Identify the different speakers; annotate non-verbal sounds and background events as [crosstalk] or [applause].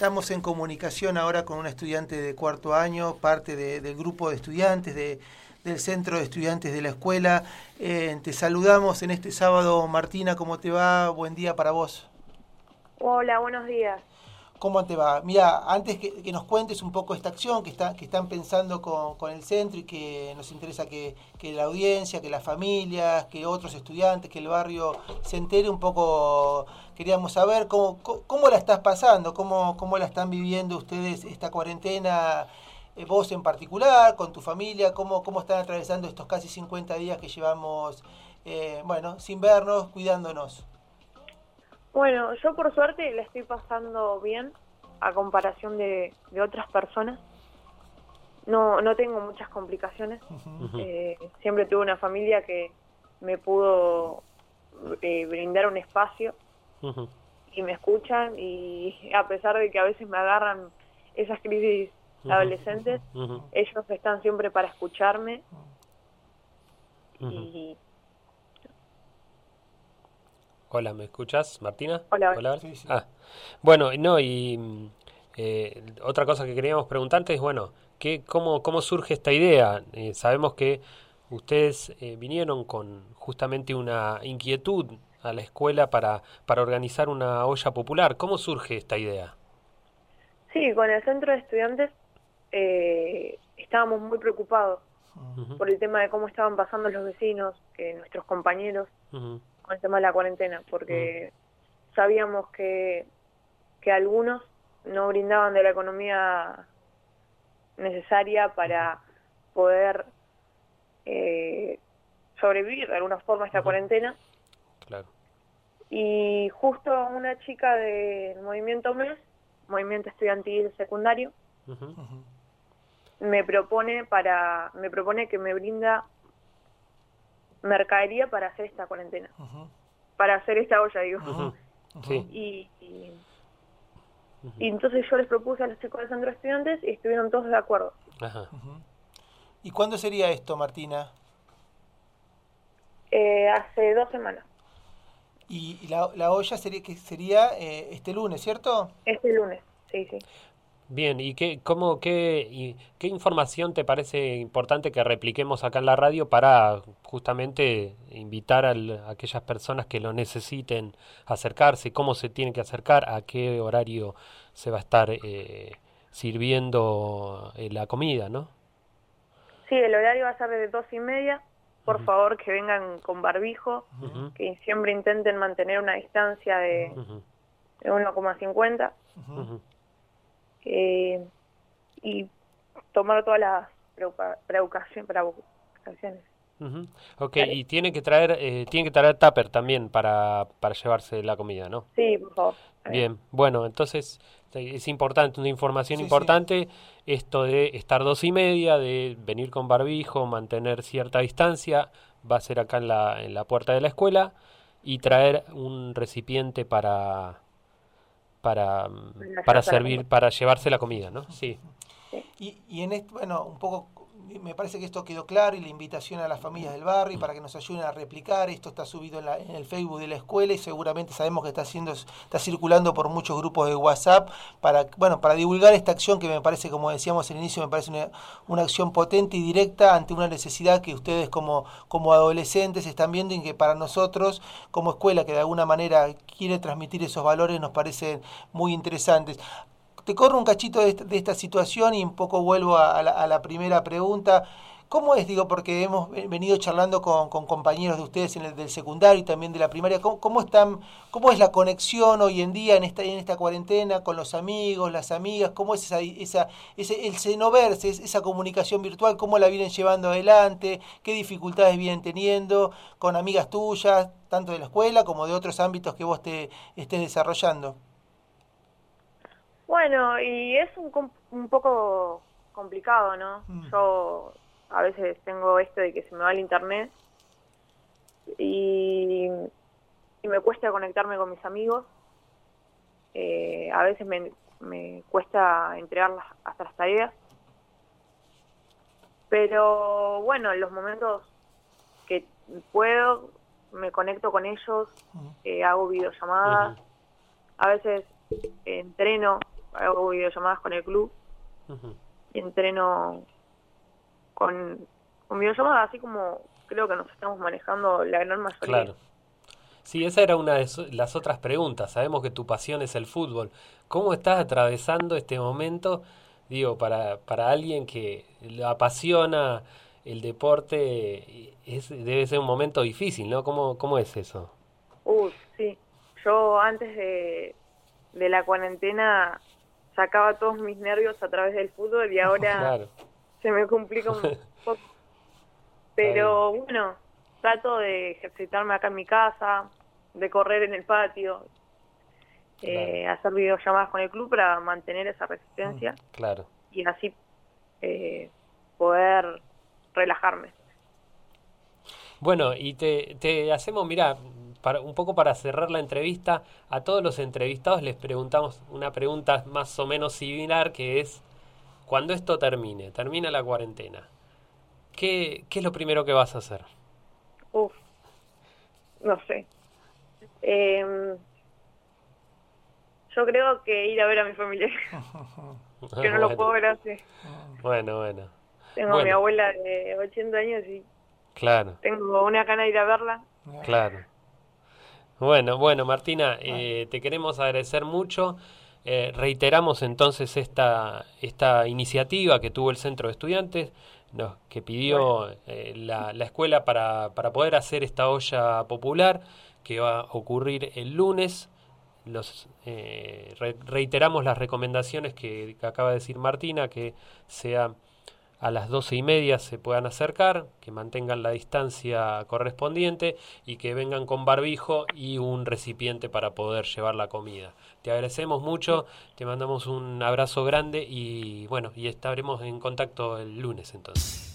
Speaker 1: Estamos en comunicación ahora con una estudiante de cuarto año, parte del grupo de estudiantes del Centro de Estudiantes de la Escuela. Eh, te saludamos en este sábado, Martina, ¿cómo te va? Buen día para vos.
Speaker 2: Hola, buenos días.
Speaker 1: ¿Cómo te va? Mira, antes que, nos cuentes un poco esta acción que, está, que están pensando con, el centro y que nos interesa que, la audiencia, que las familias, que otros estudiantes, que el barrio se entere un poco queríamos saber cómo, cómo, la estás pasando, cómo, la están viviendo ustedes esta cuarentena, eh, vos en particular, con tu familia, cómo, cómo están atravesando estos casi 50 días que llevamos, eh, bueno, sin vernos, cuidándonos.
Speaker 2: Bueno, yo por suerte la estoy pasando bien a comparación de, otras personas. No, no tengo muchas complicaciones. Eh, siempre tuve una familia que me pudo brindar un espacio y me escuchan y a pesar de que a veces me agarran esas crisis adolescentes, ellos están siempre para escucharme y
Speaker 3: Hola, ¿me escuchas, Martina?
Speaker 2: Hola. Hola.
Speaker 3: Ah, bueno, no, y eh, otra cosa que queríamos preguntarte es, bueno, ¿qué, cómo, ¿cómo surge esta idea? Eh, sabemos que ustedes eh, vinieron con justamente una inquietud a la escuela para, para organizar una olla popular. ¿Cómo surge esta idea?
Speaker 2: Sí, con el centro de estudiantes eh, estábamos muy preocupados por el tema de cómo estaban pasando los vecinos, que nuestros compañeros, con el tema de la cuarentena, porque sabíamos que, que algunos no brindaban de la economía necesaria para poder eh, sobrevivir de alguna forma a esta cuarentena. Y justo una chica del movimiento MES, movimiento estudiantil secundario, me propone para me propone que me brinda mercadería para hacer esta cuarentena, para hacer esta olla, digo. Y, y, entonces yo les propuse a los chicos del centro de estudiantes y estuvieron todos de acuerdo.
Speaker 1: ¿Y cuándo sería esto, Martina?
Speaker 2: Eh, hace dos semanas.
Speaker 1: Y la, la olla sería que sería eh, este lunes, ¿cierto?
Speaker 2: Este lunes, sí, sí.
Speaker 3: Bien, ¿y qué, cómo, qué, qué información te parece importante que repliquemos acá en la radio para justamente invitar a, aquellas personas que lo necesiten acercarse? ¿Cómo se tienen que acercar? ¿A qué horario se va a estar eh, sirviendo eh, la comida, no?
Speaker 2: Sí, el horario va a ser de dos y media por favor que vengan con barbijo, que siempre intenten mantener una distancia de, 1,50 eh, y tomar todas las precauciones.
Speaker 3: Ok, y tiene que traer eh, tiene que traer tupper también para, para llevarse la comida, ¿no?
Speaker 2: Sí, por favor.
Speaker 3: Bien, bueno, entonces es importante, una información importante, esto de estar dos y media, de venir con barbijo, mantener cierta distancia, va a ser acá en la, en la puerta de la escuela, y traer un recipiente para para, para servir, para llevarse la comida, ¿no? Sí.
Speaker 1: Y, y en esto, bueno, un poco me parece que esto quedó claro y la invitación a las familias del barrio para que nos ayuden a replicar. Esto está subido en, el Facebook de la escuela y seguramente sabemos que está haciendo, está circulando por muchos grupos de WhatsApp para, bueno, para divulgar esta acción que me parece, como decíamos al inicio, me parece una, una acción potente y directa ante una necesidad que ustedes como, como adolescentes están viendo y que para nosotros como escuela que de alguna manera quiere transmitir esos valores nos parecen muy interesantes corro un cachito de esta, situación y un poco vuelvo a, la, primera pregunta. ¿Cómo es, digo, porque hemos venido charlando con, compañeros de ustedes en el del secundario y también de la primaria, ¿cómo, están, cómo es la conexión hoy en día en esta, en esta cuarentena con los amigos, las amigas? ¿Cómo es esa, esa, ese, el verse, esa comunicación virtual, cómo la vienen llevando adelante? ¿Qué dificultades vienen teniendo con amigas tuyas, tanto de la escuela como de otros ámbitos que vos te estés desarrollando?
Speaker 2: Bueno, y es un, un poco complicado, ¿no? Mm. Yo a veces tengo esto de que se me va el internet y, me cuesta conectarme con mis amigos. Eh, a veces me, me cuesta entregar hasta las tareas. Pero bueno, en los momentos que puedo, me conecto con ellos, mm. eh, hago videollamadas, a veces entreno hago videollamadas con el club y entreno con, con videollamadas, así como creo que nos estamos manejando la gran mayoría. Claro.
Speaker 3: Sí, esa era una de las otras preguntas. Sabemos que tu pasión es el fútbol. ¿Cómo estás atravesando este momento? Digo, para, para alguien que le apasiona el deporte, es, debe ser un momento difícil, ¿no? ¿Cómo, cómo es eso?
Speaker 2: Uh, sí. Yo antes de, de la cuarentena sacaba todos mis nervios a través del fútbol y [laughs] ahora se me complica un [laughs] poco. Pero bueno, trato de ejercitarme acá en mi casa, de correr en el patio, eh, hacer videollamadas con el club para mantener esa resistencia.
Speaker 3: Mm, claro.
Speaker 2: Y así eh, poder relajarme.
Speaker 3: Bueno, y te, te hacemos, mira, para, un poco para cerrar la entrevista, a todos los entrevistados les preguntamos una pregunta más o menos similar que es, cuando esto termine, termina la cuarentena, ¿qué, qué es lo primero que vas a hacer?
Speaker 2: Uf, no sé. Eh, yo creo que ir a ver a mi familia. [laughs] que no lo puedo ver así.
Speaker 3: Bueno, bueno.
Speaker 2: Tengo a mi abuela de 80 años y
Speaker 3: claro.
Speaker 2: tengo una gana de ir a verla.
Speaker 3: Claro. Bueno, bueno, Martina, eh, te queremos agradecer mucho. Eh, reiteramos entonces esta, esta iniciativa que tuvo el Centro de Estudiantes, que pidió eh, la, la, escuela para, para poder hacer esta olla popular que va a ocurrir el lunes. Los, reiteramos las recomendaciones que, que, acaba de decir Martina, que sea a las doce y media se puedan acercar, que mantengan la distancia correspondiente y que vengan con barbijo y un recipiente para poder llevar la comida. Te agradecemos mucho, te mandamos un abrazo grande y bueno, y estaremos en contacto el lunes entonces.